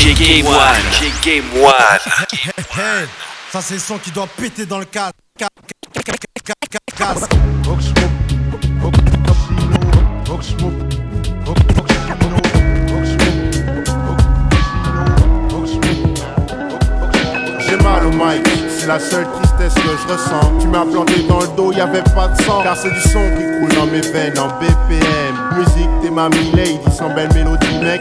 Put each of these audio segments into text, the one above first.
DJ Game One. DJ Game One. Hey, ça c'est le son qui doit péter dans le cadre. J'ai mal au mic, c'est la seule tristesse que je ressens. Tu m'as planté dans le dos, y avait pas de sang. Car c'est du son qui coule dans mes veines en BPM. Musique, t'es ma lady, sans belle mélodie, mec.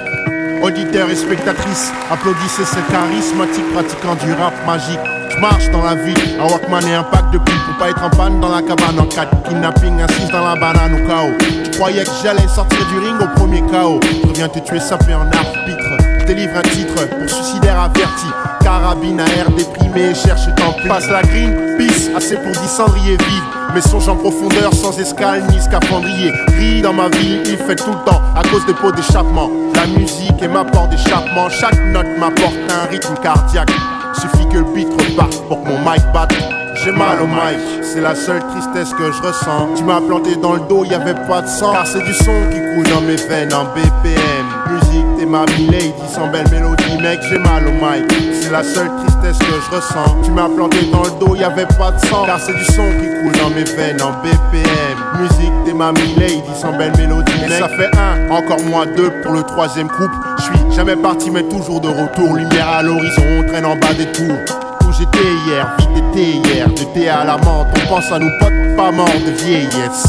Auditeurs et spectatrices, applaudissez ce charismatique pratiquant du rap magique. Je marche dans la ville, un Walkman et un pack de pile pour pas être en panne dans la cabane en 4 Kidnapping, assise dans la banane au chaos. Tu croyais que j'allais sortir du ring au premier chaos. Je viens te tuer sapé en arbitre. Je délivre un titre pour suicidaire averti. Carabine à air déprimé, cherche plus. Passe la green, peace, assez pour 10 cendriers vives. Mes songes en profondeur, sans escale ni scaphandrier. Ris dans ma vie, il fait tout le temps à cause des pots d'échappement. La musique est ma porte d'échappement. Chaque note m'apporte un rythme cardiaque. Suffit que le beat reparte pour que mon mic batte. J'ai mal au mic, c'est la seule tristesse que je ressens. Tu m'as planté dans le dos, y avait pas de sang. Car c'est du son qui coule dans mes veines en BPM. Musique, ma lady, sans belle mélodie, mec, j'ai mal au mic. C'est la seule tristesse que je ressens. Tu m'as planté dans le dos, y avait pas de sang. Car c'est du son qui coule dans mes veines en BPM. Musique, t'es ma lady, sans belle mélodie, mec. ça fait un, encore moins deux pour le troisième groupe. Je suis jamais parti, mais toujours de retour. Lumière à l'horizon, on traîne en bas des tours où j'étais hier, vite été hier, de thé à la menthe, on pense à nos potes pas morts de vieillesse.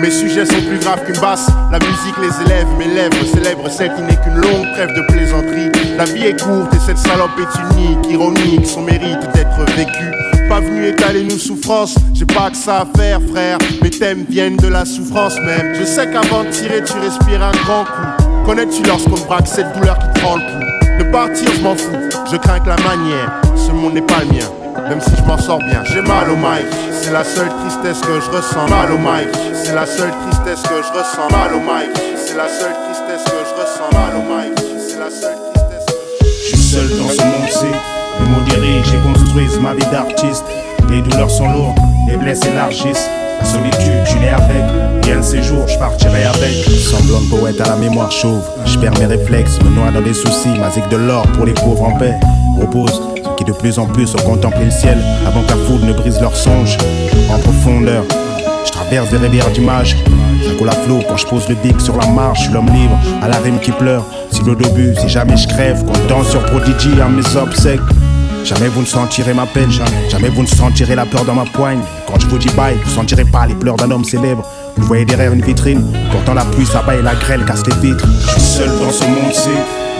Mes sujets sont plus graves qu'une basse, la musique les élève, mes lèvres célèbrent celle qui n'est qu'une longue trêve de plaisanterie. La vie est courte et cette salope est unique, ironique, son mérite d'être vécu. Pas venu étaler nos souffrances, j'ai pas que ça à faire frère, mes thèmes viennent de la souffrance même. Je sais qu'avant de tirer tu respires un grand coup. Connais-tu lorsqu'on braque cette douleur qui prend le pouls? De partir, je m'en fous, je crains que la manière. Ce monde n'est pas le mien, même si je m'en sors bien. J'ai mal au mic, c'est la seule tristesse que je ressens. Mal au mic, c'est la seule tristesse que je ressens. Mal au mic, c'est la seule tristesse que je ressens. Mal au mic, c'est la seule tristesse que je suis seul dans ce monde-ci, le modéré, j'ai construit ma vie d'artiste. Les douleurs sont lourdes, les blesses élargissent. La solitude, je n'ai avec. Bien de ces jours, je partirai avec. Semblant de poète à la mémoire chauve. Je perds mes réflexes, me noie dans des soucis. Masique de l'or pour les pauvres en paix. Repose qui de plus en plus ont contemplé le ciel. Avant qu'un foule ne brise leurs songes. En profondeur, je traverse des rivières d'images. Ça coule à flot quand je pose le bic sur la marche. Je suis l'homme libre, à la rime qui pleure. Si l'eau d'obus, si jamais je crève, comptant sur Prodigy à mes obsèques. Jamais vous ne sentirez ma peine, jamais vous ne sentirez la peur dans ma poigne. Quand je vous dis bye, vous sentirez pas les pleurs d'un homme célèbre. Vous voyez derrière une vitrine, pourtant la pluie s'abat et la grêle casse les vitres. Je suis seul dans ce monde-ci,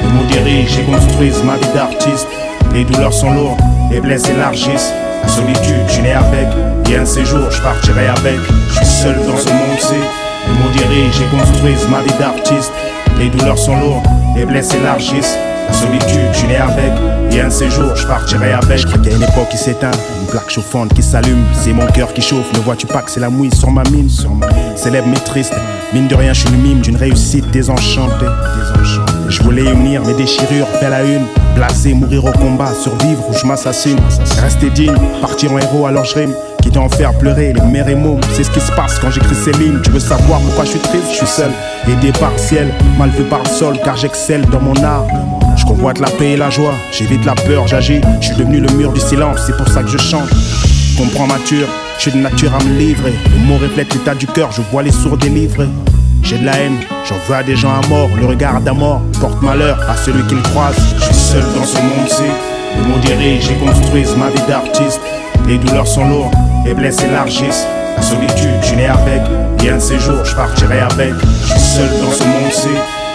le modéré, j'ai construit ma vie d'artiste. Les douleurs sont lourdes, les blesses élargissent. La solitude, je n'ai avec, de ces jours, je partirai avec. Je suis seul dans ce monde-ci, le modéré, j'ai construit ma vie d'artiste. Les douleurs sont lourdes, les blesses élargissent. La solitude, je n'ai avec. Et un de ces jours, je partirai avec. Je crois qu'il y a une époque qui s'éteint, une plaque chauffante qui s'allume. C'est mon cœur qui chauffe, ne vois-tu pas que c'est la mouille sur ma mine? Célèbre mais triste, mine de rien, je suis le mime d'une réussite désenchantée. Je voulais unir mes déchirures, faire la une. Blasé, mourir au combat, survivre ou je m'assassine. Rester digne, partir en héros, alors je rime. Quitte à en pleurer les mères et mots. C'est ce qui se passe quand j'écris ces lignes. Tu veux savoir pourquoi je suis triste, je suis seul. Aidé par le ciel, mal vu par le sol, car j'excelle dans mon art. Je convoite la paix et la joie, j'évite la peur, j'agis. Je suis devenu le mur du silence, c'est pour ça que je chante. Comprends mature, je suis de nature à me livrer. Les mots reflètent l'état du cœur, je vois les sourds délivrés. J'ai de la haine, j'en veux à des gens à mort. Le regard d'amour porte malheur à celui qui le croise. Je suis seul dans ce monde-ci, le modéré, j'ai construit ma vie d'artiste. Les douleurs sont lourdes, les blesses élargissent. La solitude, je n'ai avec. Et un de ces jours, je partirai avec. Je suis seul dans ce monde-ci,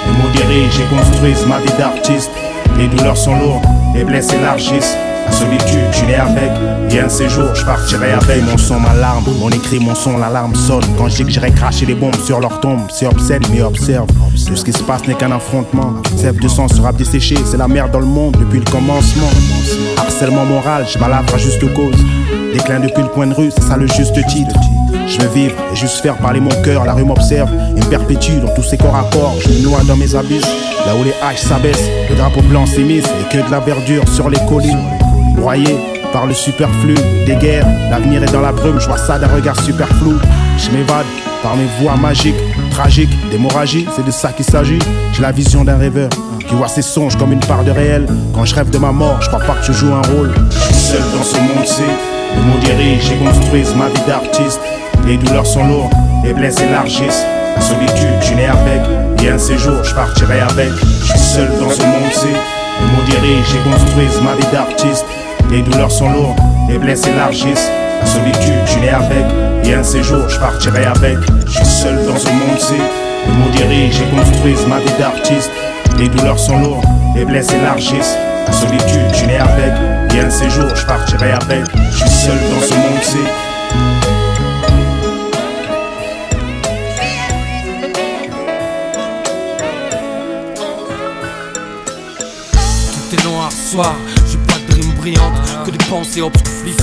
le modéré, j'ai construit ma vie d'artiste. Les douleurs sont lourdes, les blesses élargissent. Solitude, je n'ai avec. De ces jours, je partirai avec. Mon son, ma larme, mon écrit, mon son, l'alarme sonne. Quand je dis que j'irai cracher des bombes sur leur tombe, c'est obscène, mais observe. Tout ce qui se passe n'est qu'un affrontement. Sève de sang sera desséché, c'est la merde dans le monde depuis le commencement. Harcèlement moral, je m'alavre à juste cause. Déclin depuis le coin de rue, c'est ça le juste titre. Je veux vivre et juste faire parler mon cœur. La rue m'observe et me perpétue dans tous ces corps à corps. Je me noie dans mes abysses, là où les haches s'abaissent. Le drapeau blanc s'émisse et que de la verdure sur les collines. Broyé par le superflu des guerres, l'avenir est dans la brume. Je vois ça d'un regard super flou. Je m'évade par mes voies magiques. tragique, d'hémorragie, c'est de ça qu'il s'agit. J'ai la vision d'un rêveur qui voit ses songes comme une part de réel. Quand je rêve de ma mort, je crois pas que tu joues un rôle. Je suis seul dans ce monde-ci, le mots dirige et construisent ma vie d'artiste. Les douleurs sont lourdes, les blesses élargissent. La solitude, je n'ai avec. Et un séjour, je partirai avec. Je suis seul dans ce monde-ci, le mots dirige et construisent ma vie d'artiste. Les douleurs sont lourdes, les blesses élargissent. La solitude, je n'ai avec. Et un séjour, je partirai avec. Je suis seul dans ce monde-ci. Les mots dirigent et construisent ma vie d'artiste. Les douleurs sont lourdes, les blesses élargissent. La solitude, je n'ai avec. Et un séjour, je partirai avec. Je suis seul dans ce monde-ci. Tout est noir soir, Que des pensées obscures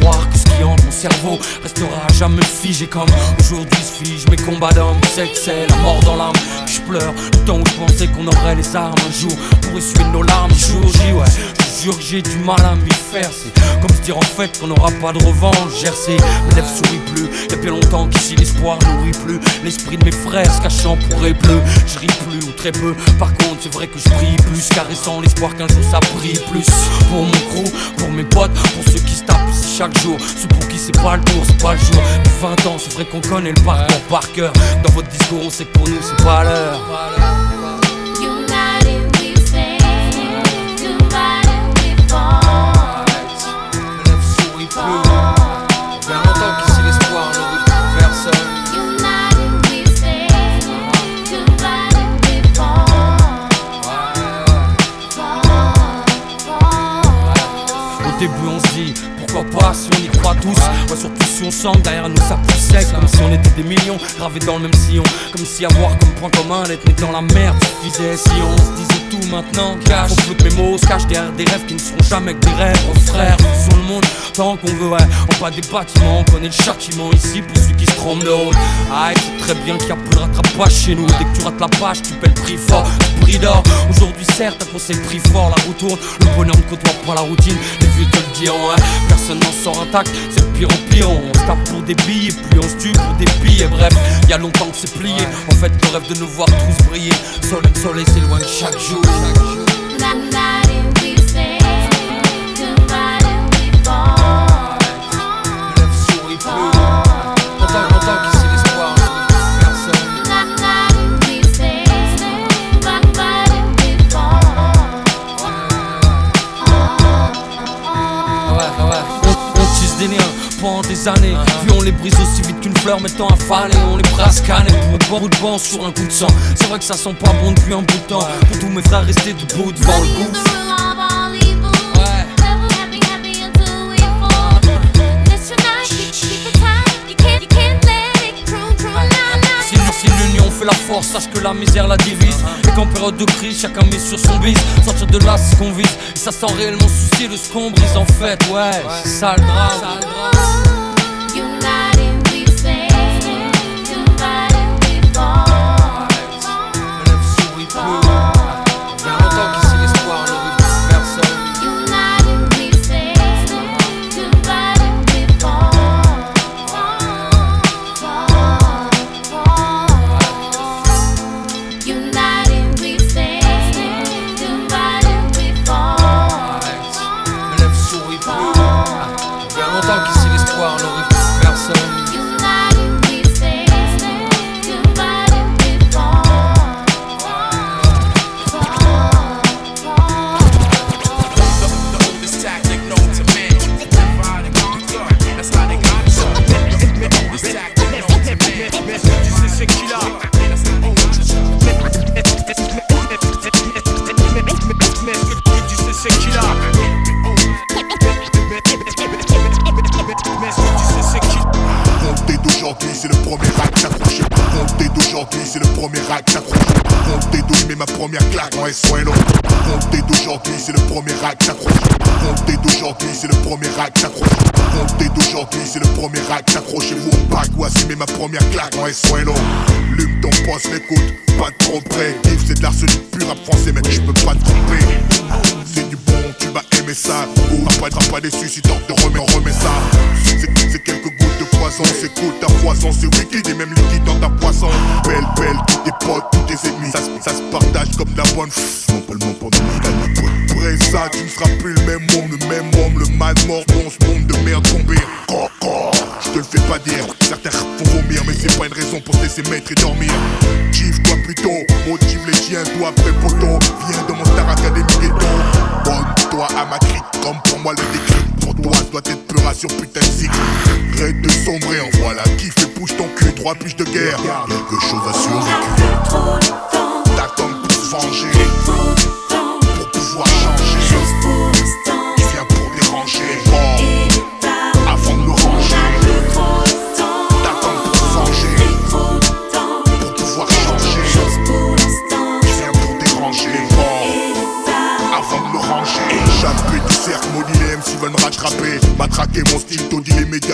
Croire que ce qui hante mon cerveau restera jamais figé comme aujourd'hui se fige Mes combats d'hommes, c'est que c'est la mort dans l'âme. Que je pleure Le temps où je pensais qu'on aurait les armes un jour. Pour essuyer nos larmes, jour J, ouais jure j'ai du mal à m'y faire. C'est comme se dire en fait qu'on n'aura pas de revanche. Gercé, mes lèvres sourient plus. Y'a bien longtemps qu'ici l'espoir nourrit plus. L'esprit de mes frères se cachant pour bleu Je ris plus ou très peu. Par contre c'est vrai que je prie plus. Caressant l'espoir qu'un jour ça brille plus. Pour mon crew, pour mes potes, pour ceux qui se tapent ici chaque jour. Ceux pour qui c'est pas le tour, c'est pas le jour. Depuis 20 ans c'est vrai qu'on connaît le parcours par cœur. Dans votre discours on sait que pour nous c'est pas l'heure on se dit pourquoi pas si on y croit tous. Ouais surtout si on sent derrière nous ça pousse sec. Comme si on était des millions gravés dans le même sillon. Comme si avoir comme point commun d'être né dans la merde suffisait. Si on se disait tout maintenant cache. Faut plus que mes mots se cachent derrière des rêves qui ne seront jamais que des rêves. Oh frère, sur le monde tant qu'on veut ouais. En pas des bâtiments, on connaît le châtiment ici Pour ceux qui se trompent de route Ah c'est très bien qu'il y a peu de rattrapage chez nous. Dès que tu rates la page tu paies le prix fort prix d'or Aujourd'hui certes c'est le prix fort La roue tourne, le bonheur ne côtoie pas la routine. Les vieux te le diront ouais Personne n'en sort intact, c'est de pire en pire. On se tape pour des billets, puis on se tue pour des billets. Bref, y a longtemps que c'est plié. En fait le rêve de nous voir tous briller. Soleil, soleil s'éloigne chaque jour. United we des années. Puis on les brise aussi vite qu'une fleur mettant à faner On prêt à scanner pour un bout de banc sur un coup de sang. C'est vrai que ça sent pas bon depuis un bout de temps. Pour tous mes frères restés debout devant le gouffre. Ouais. La force, sache que la misère la divise. Et qu'en période de crise, chacun met sur son bise. Sortir de là, c'est ce qu'on vise. Et ça sans réellement soucier de ce qu'on brise En fait, ouais, c'est ça le drame C'est le premier rack s'accrochez-vous au bac ou assumer ma première claque en S1 Lume ton poste, l'écoute, pas de trop près. Yves, c'est de l'arsenic pur à français, mais je peux pas te tromper. C'est du bon, tu vas aimer ça. Ou pas, pas déçu si t'en te remets, remets ça. C'est quelques poison, c'est cool ta poison, c'est wicked et même liquide dans ta poisson. Belle, belle, tous tes potes, tous tes ennemis, ça, se- partage comme la bonne. Mon pas le monde pendant le Après ça, tu ne seras plus le même homme, le même homme, le mal mort dans ce monde de merde tombé. Je te le fais pas dire, certains font vomir, mais c'est pas une raison pour se laisser mettre et dormir. Chive-toi plutôt, motive les chiens, toi après poteau. Viens de mon Star Academy ghetto. Bonne-toi à ma crique, comme pour moi le déclic. Pour toi, ça doit être puration, putain de cycle. Rêve de sombrer, en voilà, kiffe et bouge ton cul, trois piges de guerre. Quelque chose à survécu. T'attends pour se venger, pour pouvoir changer. Tu viens pour déranger,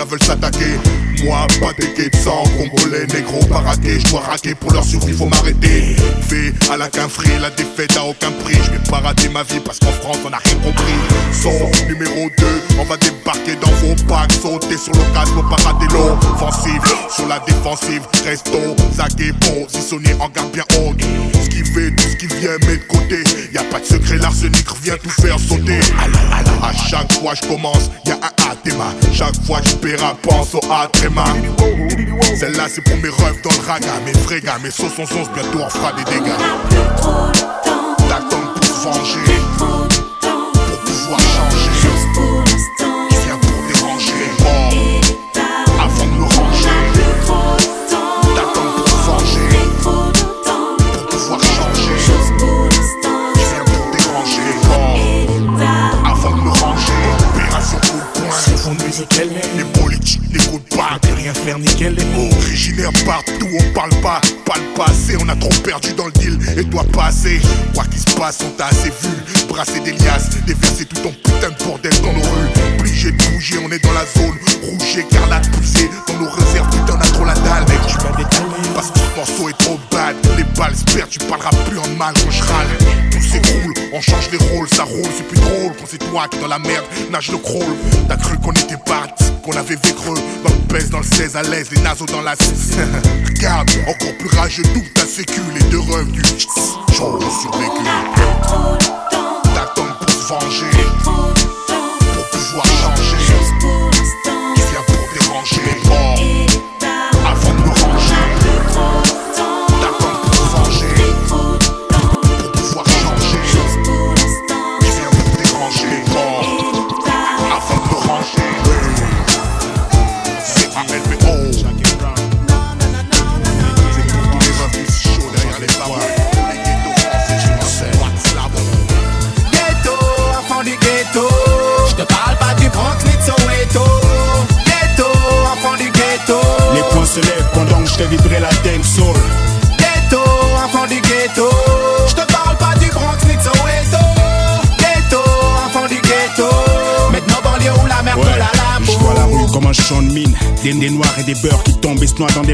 veulent s'attaquer. Moi, pas de sang, congolais, négro, baraqué. Je dois raquer pour leur survie, faut m'arrêter. Fait à la quinfrée, la défaite à aucun prix. Je vais pas ma vie parce qu'en France on a rien compris. Son numéro 2, on va débarquer dans vos packs. Sauter sur l'occasion, pas rater l'offensive. Sur la défensive, restons zagués, positionnés en garde bien haute. Fait, tout ce qui vient, met de côté. Pas de secret, l'arsenic revient tout faire sauter. À chaque fois je commence, y a un athéma. Chaque fois je paiera, pense au atréma. Celle-là c'est pour mes refs dans le raga, mes gars, mes sauces sauce, bientôt on fera des dégâts. T'attends pour venger, dans la merde nage le crawl. T'as cru qu'on était partis, qu'on avait vécreux dans le pèse, dans le 16 à l'aise, les naseaux dans la 6. Regarde, encore plus rageux, double ta sécu, les deux du j'en survécu.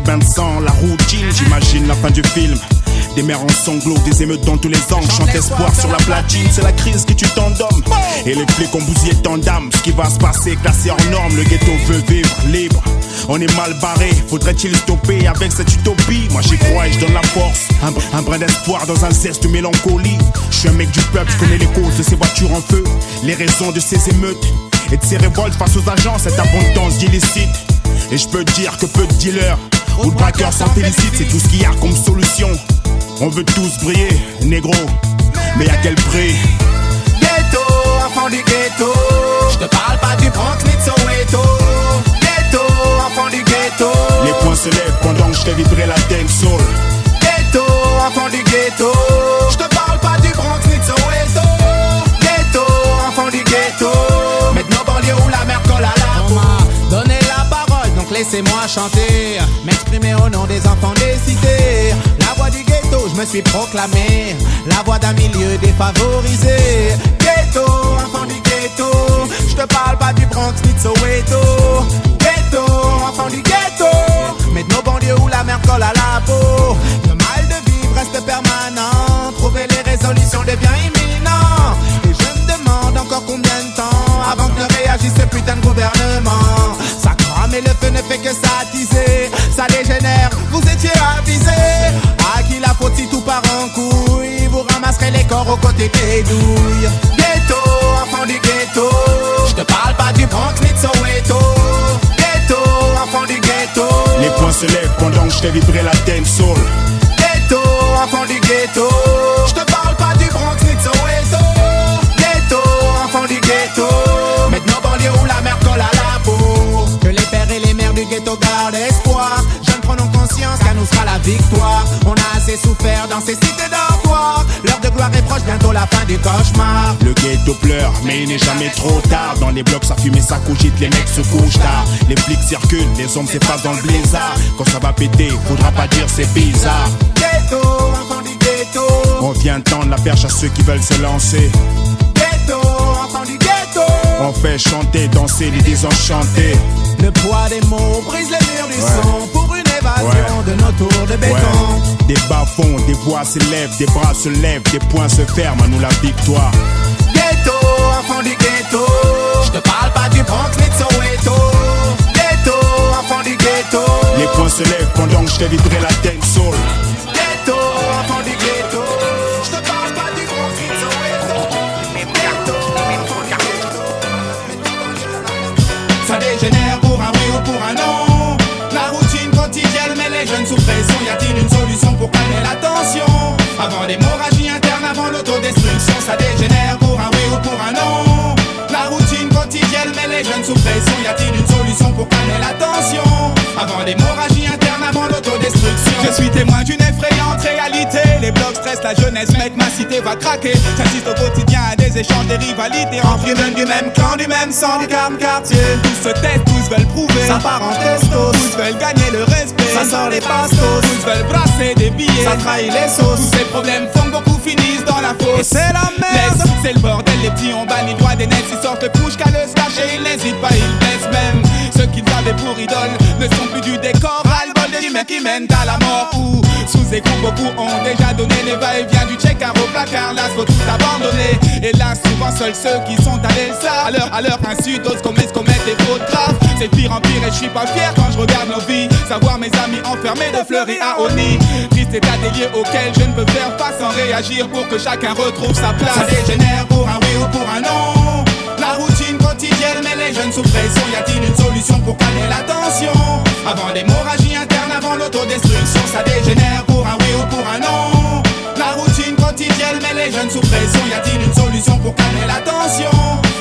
La routine, j'imagine la fin du film. Des mères en sanglots, des émeutes dans tous les angles. Chante espoir sur la platine, c'est la crise qui tue tant d'hommes. Et les flics ont bousillé tant d'âmes. Ce qui va se passer, classé hors norme. Le ghetto veut vivre libre. On est mal barré, faudrait-il stopper avec cette utopie? Moi j'y crois et je donne la force. Un, un brin d'espoir dans un zeste de mélancolie. Je suis un mec du peuple, je connais les causes de ces voitures en feu. Les raisons de ces émeutes et de ces révoltes face aux agents, cette abondance d'illicite. Et je peux dire que peu de dealers ou de braqueurs s'en félicitent, c'est tout ce qu'il y a comme solution. On veut tous briller, négro, mais à quel prix? Ghetto, enfant du ghetto. Je te parle pas du Bronx ni de Soweto. Ghetto, enfant du ghetto. Les poings se lèvent pendant que je t'ai vibré la tête soul. Ghetto, enfant du ghetto. Je te parle pas du Bronx ni de Soweto. Ghetto, enfant du ghetto. Laissez-moi chanter. M'exprimer au nom des enfants des cités. La voix du ghetto, je me suis proclamé. La voix d'un milieu défavorisé. Ghetto, enfant du ghetto. Je te parle pas du Bronx ni de. Ghetto, enfant du ghetto. Maintenant banlieue où la mer colle à la peau. Le mal de vivre reste permanent. Trouver les résolutions devient imminent. Et je me demande encore combien de temps avant que ne réagisse ce putain de gouvernement. Mais le feu ne fait que s'attiser. Ça dégénère, vous étiez avisés. À qui la faute si tout part en couille? Vous ramasserez les corps aux côtés des douilles. Ghetto, enfant du ghetto. Je te parle pas du Bronx ni de Soweto. Ghetto, enfant du ghetto. Les poings se lèvent pendant que je fais vibrer la dance soul. Ghetto, enfant du ghetto. Victoire. On a assez souffert dans ces cités dortoirs. L'heure de gloire est proche, bientôt la fin du cauchemar. Le ghetto pleure, mais il n'est jamais trop tard. Dans les blocs, ça fume et ça cogite, les mecs se couchent tard. Les flics circulent, les hommes s'effacent dans le blizzard. Quand ça va péter, faudra pas dire c'est bizarre. Ghetto, enfant du ghetto. On vient tendre la perche à ceux qui veulent se lancer. Ghetto, enfant du ghetto. On fait chanter, danser les désenchantés. Le poids des mots brise les murs du Ouais. son pour de nos tours de béton. Ouais. Des bas-fonds, des voix s'élèvent, des bras se lèvent, des poings se ferment, à nous la victoire. Ghetto, enfant du ghetto. Je te parle pas du Bronx ni de Soweto. Ghetto, enfant du ghetto. Les poings se lèvent pendant que je fais vibrer la dance soul. Je suis témoin d'une effrayante réalité. Les blocs stressent la jeunesse, mec, ma cité va craquer. J'assiste au quotidien à des échanges, des rivalités entre humains du même clan, du même sang, du même quartier. Tous se taisent, tous veulent prouver. Ça part en testos. Tous veulent gagner le respect. Ça sort les pastos. Tous veulent brasser des billets. Ça trahit les sauces. Tous ces problèmes font beaucoup finissent dans la fosse. Et c'est la merde. C'est le bordel, les petits ont banni droit des nets. Ils sortent le couche qu'à le cacher. Ils n'hésitent pas, ils blessent même. Ceux qu'ils avaient pour idole ne sont plus du décor. Ras-le-bol mecs qui mènent à la mort. Ou sous écoute, beaucoup ont déjà donné les va-et-vient du check au placard. Là, faut tout abandonner. Et là, souvent, seuls ceux qui sont allés savent. À leur, à leur insu, d'autres commettent, commettent des fautes graves. C'est pire en pire et je suis pas fier quand je regarde nos vies. Savoir mes amis enfermés de fleuris à Oni. Triste état des lieux auxquels je ne peux faire face sans réagir pour que chacun retrouve sa place. Ça dégénère pour un oui ou pour un non. La routine quotidienne met les jeunes sous pression. Y a-t-il une solution pour calmer la tension? Avant l'hémorragie interne, l'autodestruction, ça dégénère pour un oui ou pour un non. La routine quotidienne met les jeunes sous pression. Y a-t-il une solution pour calmer la tension?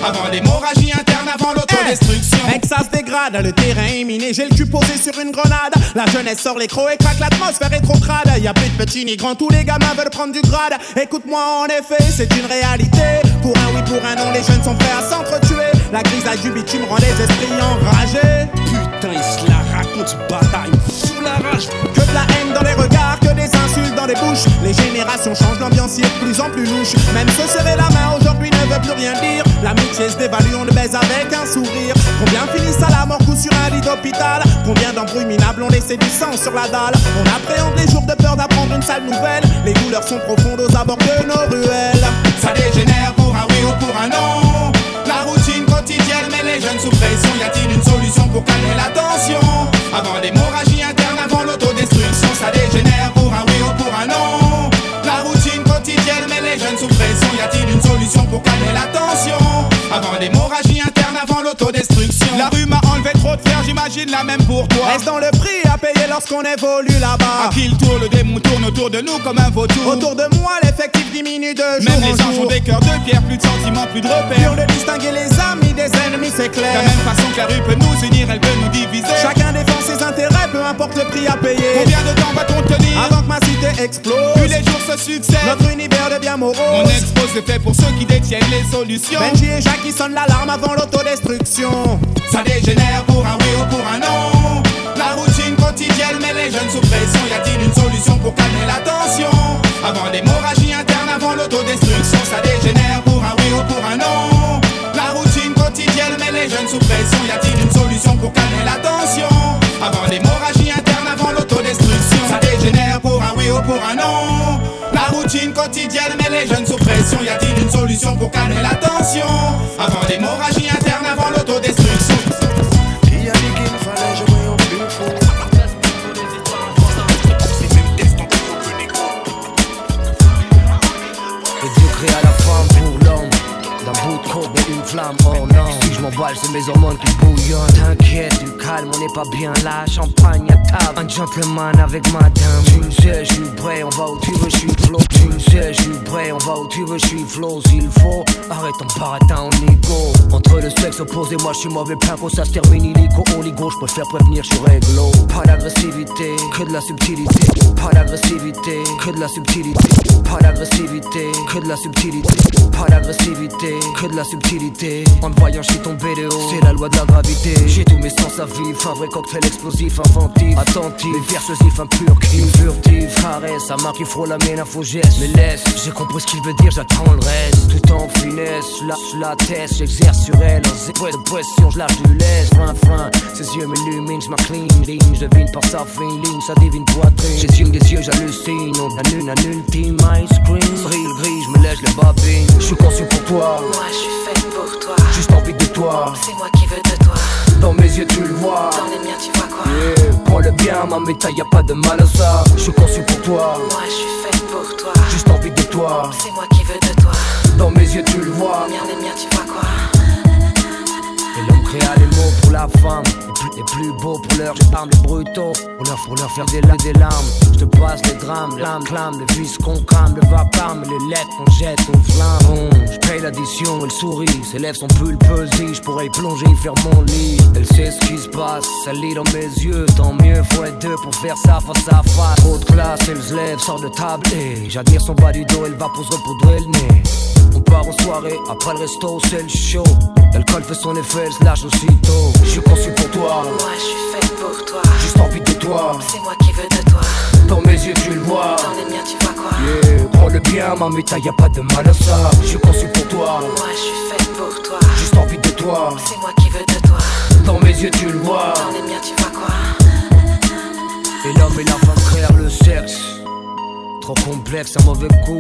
Avant l'hémorragie interne, avant l'autodestruction. Mec, ça se dégrade, le terrain est miné, j'ai le cul posé sur une grenade. La jeunesse sort les crocs et craque, l'atmosphère est trop crade. Y a plus de petits ni grands, tous les gamins veulent prendre du grade. Écoute-moi, en effet, c'est une réalité. Pour un oui, pour un non, les jeunes sont prêts à s'entretuer. La crise à du bitume rend les esprits enragés. Il se la raconte ce bâtard, il me fout la rage. Que de la haine dans les regards, que des insultes dans les bouches. Les générations changent, l'ambiance est de plus en plus louche. Même se serrer la main aujourd'hui ne veut plus rien dire. L'amitié se dévalue, on le baise avec un sourire. Combien finissent à la mort ou sur un lit d'hôpital? Combien d'embrouilles minables ont laissé du sang sur la dalle? On appréhende les jours de peur d'apprendre une sale nouvelle. Les douleurs sont profondes aux abords de nos ruelles. Ça dégénère pour un oui ou pour un non. Jeunes sous pression. Y a-t-il une solution pour calmer la tension? Avant l'hémorragie interne, avant l'autodestruction, ça dégénère pour un oui ou pour un non. La routine quotidienne met les jeunes sous pression. Y a-t-il une solution pour calmer la tension? Avant l'hémorragie interne, avant l'autodestruction. La rue m'a trop de fer, j'imagine la même pour toi. Est-ce dans le prix à payer lorsqu'on évolue là-bas À qui le tour, le démon tourne autour de nous comme un vautour. Autour de moi, l'effectif diminue de jour Même en les anges ont des cœurs de pierre, plus de sentiments, plus de repères. Dur de distinguer les amis des ennemis, c'est De la clair. même façon que la rue peut nous unir, elle peut nous diviser. Chacun défend peu importe le prix à payer. Combien de temps va-t-on tenir Avant que ma cité explose, Plus les jours se succèdent. notre univers devient morose. On expose le fait pour ceux qui détiennent les solutions. Benji et Jackie sonnent l'alarme avant l'autodestruction. Ça dégénère pour un oui ou pour un non. La routine quotidienne met les jeunes sous pression. Y a-t-il une solution pour calmer la tension? Avant l'hémorragie interne, avant l'autodestruction, ça dégénère pour un oui ou pour un non. La routine quotidienne met les jeunes sous pression. Y a-t-il une solution pour calmer la tension? Avant l'hémorragie interne, avant l'autodestruction Ça dégénère pour un oui ou pour un non. La routine quotidienne met les jeunes sous pression. Y a-t-il une solution pour calmer la tension? Avant l'hémorragie interne, avant l'autodestruction. Et Dieu la femme pour l'homme. D'un bout de c'est mes hormones qui bouillonnent. T'inquiète, du calme, on n'est pas bien là. Champagne à table, un gentleman avec madame. Tu sais, je suis prêt, on va où tu veux, je suis flow. Va où tu veux, je suis flow. S'il faut, arrête ton baratin, on ego. Entre le sexe opposé, moi je suis mauvais pinko, ça se termine illico. Oligo, je préfère prévenir, je réglo. Pas d'agressivité, que de la subtilité. Pas d'agressivité, que de la subtilité. Pas d'agressivité, que de la subtilité. Pas d'agressivité, que de la subtilité. En te voyant, je suis tombé de haut. C'est la loi de la gravité. J'ai tous mes sens à vif, un vrai cocktail explosif, inventif, attentif, persuasif, un pur kiff, furtif, caresse, sa main qui frôle la mienne, un faux geste. Mais laisse, j'ai compris ce qu'il veut dire, j'attends le reste. Tout en finesse, la, la teste, j'exerce sur elle. De pression, je lâche du laisse. Fin, fin, ses yeux m'illuminent, je ligne. Je devine par sa fine ligne, sa divine poitrine. Yeux des yeux, j'hallucine. On annule un ultime ice cream. Brille gris, je me lèche les babines. Je suis conçu pour toi, Moi je suis faite pour toi. juste envie de toi. C'est moi qui veux de toi. Dans mes yeux, tu le vois. Dans les miens, tu vois quoi? Yeah, prends le bien, ma métaille, y a pas de mal à ça. Je suis conçu pour toi, Moi je C'est moi qui veux de toi. Dans mes yeux, tu le vois. Les miens, tu vois quoi Et l'homme créa les mots la femme. Les plus, beaux pour leurs armes, les brutaux. Pour leur, pour leur faire des, la- des larmes. Je te passe les drames, les larmes, clames, les vis qu'on crame, le vacarme, les lettres qu'on jette aux flammes. Je paye l'addition, elle sourit. Ses lèvres sont pulpeuses, je pourrais y plonger, y faire mon lit. Elle sait ce qui se passe, ça lit dans mes yeux. Tant mieux, faut être deux pour faire ça face à face. Trop de classe, elle se lève, sort de table et j'admire son bas du dos, elle va pour se le nez. On part en soirée, après le resto, c'est le show. L'alcool fait son effet, elle se lâche aussitôt. Je suis conçu pour toi, Moi je suis faite pour toi. juste envie de toi. C'est moi qui veux de toi. Dans mes yeux, tu le vois. Dans les miens, tu vois quoi? Yeah, prends le bien, ma méta, y a pas de mal à ça. Je suis conçu pour toi, Moi je suis faite pour toi. juste envie de toi. C'est moi qui veux de toi. Dans mes yeux, tu le vois. Dans les miens, tu vois quoi? Et l'homme et la femme créèrent le sexe. Trop complexe, un mauvais coup.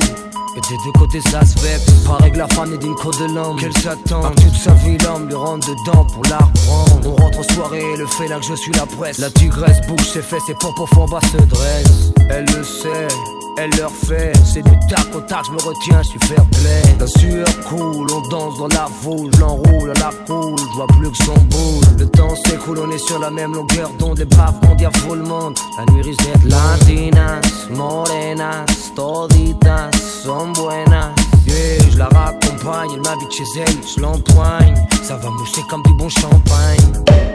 Et des deux côtés ça se vexe. Pareil que la femme est d'une côte de l'homme. Qu'elle s'attend. À toute sa vie, l'homme lui rentre dedans pour la reprendre. On rentre en soirée, le fait là que je suis la presse. La tigresse bouge ses fesses et pompe au fond bas se dresse. Elle le sait. Elle leur fait, c'est du tac au tac, je me retiens, je suis fair play. La sueur coule, on danse dans la foule, je l'enroule à la cool, je vois plus que son boule. Le temps s'écoule, on est sur la même longueur d'onde, les braves mondiales full monde. La nuit risque d'être latinas, morenas, toditas, son buenas. Yeah, je la raccompagne, elle m'invite chez elle, je l'empoigne. Ça va mousser comme du bon champagne.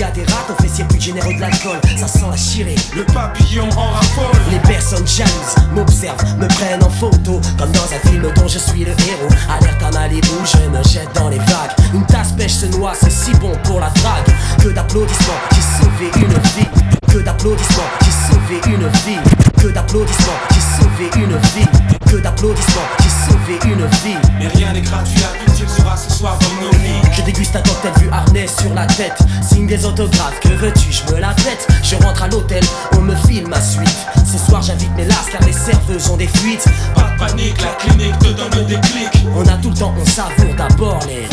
Y a des rats au fessier plus généreux de l'alcool. Ça sent la chirée. Le papillon en raffole. Les personnes jalouses m'observent, me prennent en photo. Comme dans un film dont je suis le héros. Alerte à Malibu, je me jette dans les vagues. Une tasse pêche se noie, c'est si bon pour la drague. Que d'applaudissements, j'ai sauvé une vie. Que d'applaudissements, j'ai sauvé une vie. Que d'applaudissements, j'ai sauvé une vie. Que d'applaudissements, j'ai sauvé une vie. Mais rien n'est gratuit, à tout il sera ce soir dans nos lits. je déguste un cocktail vu harnais sur la tête. Signe des autographes, que veux-tu, je me la pète. Je rentre à l'hôtel, on me file ma suite. Ce soir j'invite mes lasses car les serveuses ont des fuites. Pas de panique, la clinique te donne des clics. On a tout le temps, on savoure d'abord les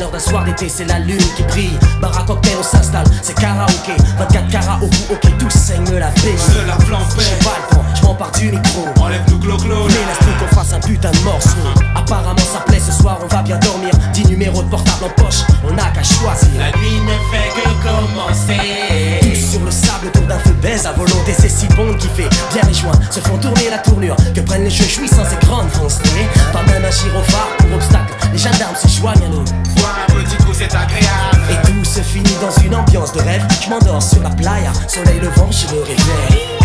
chaleur d'un soir d'été, c'est la lune qui brille. Bar à cocktail, on s'installe, c'est karaoké. 24 carats au bout, ok, tous saignent la paix. Je la flambe, J'ai pas le temps, je m'empare du micro. Enlève nous glo-glo Mais laisse-nous qu'on fasse un putain de morceau. Apparemment ça plaît ce soir, on va bien dormir. 10 numéros de portable en poche, on n'a qu'à choisir. La nuit ne fait que commencer baise à volonté C'est si bon qui fait bien les joints Se font tourner la tournure. Que prennent les jeux jouissants ces grandes foncées Pas même un gyrophare pour obstacle. Les gendarmes se joignent à nous. Boire un petit coup c'est agréable. Et tout se finit dans une ambiance de rêve. Je m'endors sur la playa Soleil levant je me réveille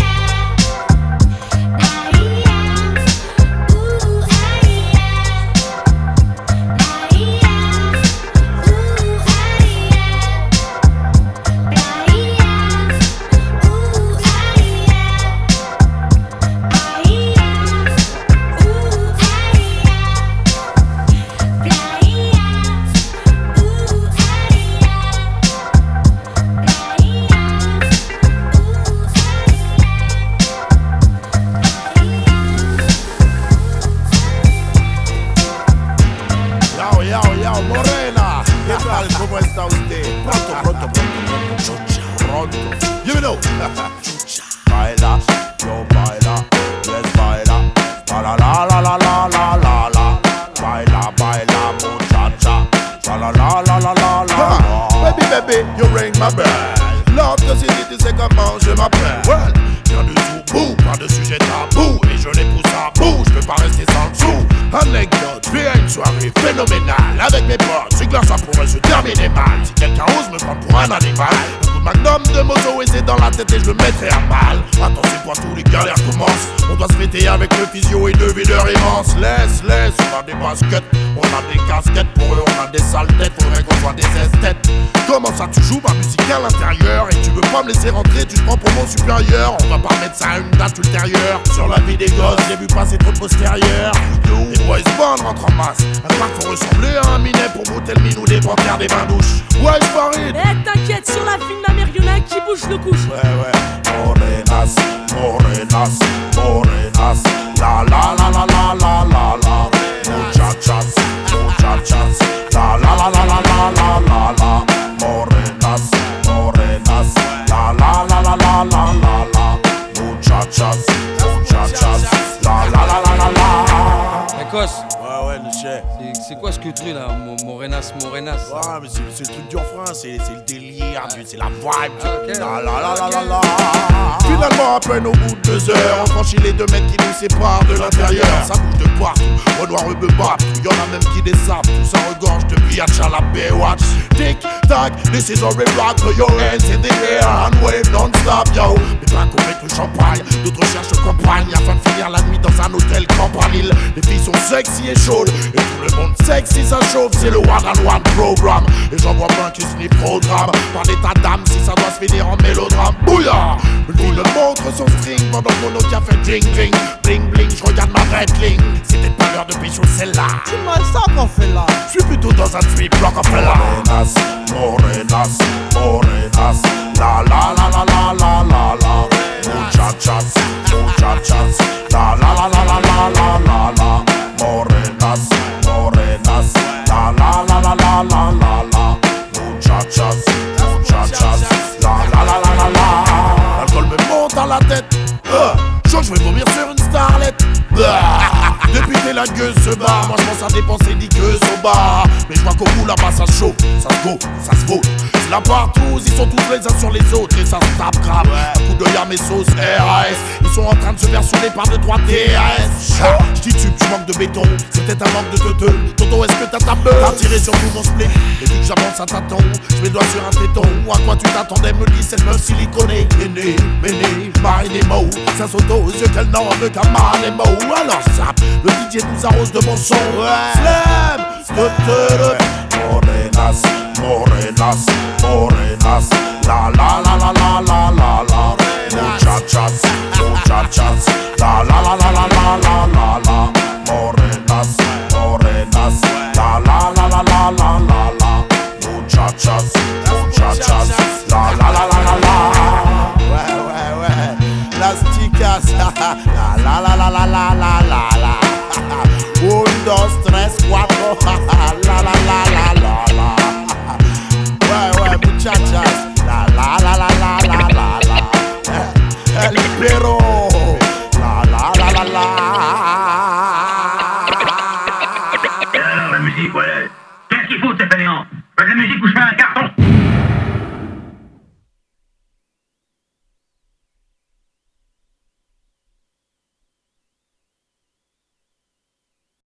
je m'appelle. Well, viens du tout pas de sujet tabou. Et je les pousse à bout, je peux pas rester sans le sou. Anecdote, à une soirée phénoménale Avec mes potes, que là ça pourrait se terminer mal Si quelqu'un ose me prendre pour un animal magnum de moto et c'est dans la tête et je le mettrai à mal. Attention toi tous les galères commencent. On doit se fêter avec le physio et deux videurs immenses Laisse, laisse, on a des baskets On a des casquettes, pour eux on a des sales têtes Faudrait qu'on soit des esthètes. Comment ça tu joues ma musique à l'intérieur Et tu veux pas me laisser rentrer, tu te prends pour mon supérieur. On va pas mettre ça à une date ultérieure. Sur la vie des gosses, j'ai vu passer trop de postérieurs. Les boys band rentrent en masse. Un parc faut ressembler à un minet pour brouter le minou des panthères des bains douches. Ouais Farid Eh t'inquiète, sur la d'Amérique, y'en qui bouge le couche Ouais ouais Morenas, morenas, morenas La la la la la la la la Muchachas, muchachas La la la la la la la la la Morenas, morenas La la la la la la la la muchachas Ouais ouais le chef c'est- quoi ce que tu là Mo- Morenas, Morenas? Ouais, mais c'est le truc du refrain, c'est le délire, c'est la vibe. Ah, ok. La la la la. Finalement, à peine au bout de deux heures, on franchit les deux mètres qui nous séparent de l'intérieur. Ça bouge de partout, Renoir rebeu bat. Y'en a même qui désapent, tout ça regorge de biatch à la Baywatch. Tic tac, this is a rap rock, throw your hands in the air and wave non-stop, yo. Mais pas qu'on avec le champagne, d'autres cherchent compagne afin de finir la nuit dans un hôtel campanile. Les filles sont sexy et chaudes, et tout le monde sexy ça chauffe, c'est le one on one program. Et j'en vois plein qui se n'y programme par l'état d'âme si ça doit se finir en mélodrame. Bouillard! Fille me montre son string pendant que mon autre a fait ding ding. Bling bling, je regarde ma red ligne. C'est peut-être pas l'heure de pécho celle-là. C'est mal ça qu'on fait là. Je suis plutôt dans un trip Rockefeller. Morenas, morenas, Partout, ils sont tous les uns sur les autres et ça se tape grave. Un coup d'œil à mes sauces RAS, ils sont en train de se faire saouler par deux trois TAS. Ah, Je titube, tu manques de béton, c'est peut-être un manque de teuteux. Toto, est-ce que t'as ta beuh T'as tiré sur tout mon split, et vu que j'avance à tâtons, je mets doigt sur un téton. À quoi tu t'attendais, me dit cette meuf siliconée. Méné, méné, marine et mots, ça saute aux yeux qu'elle n'en veut qu'à les mots. Alors ça, le DJ nous arrose de bon son. Slam,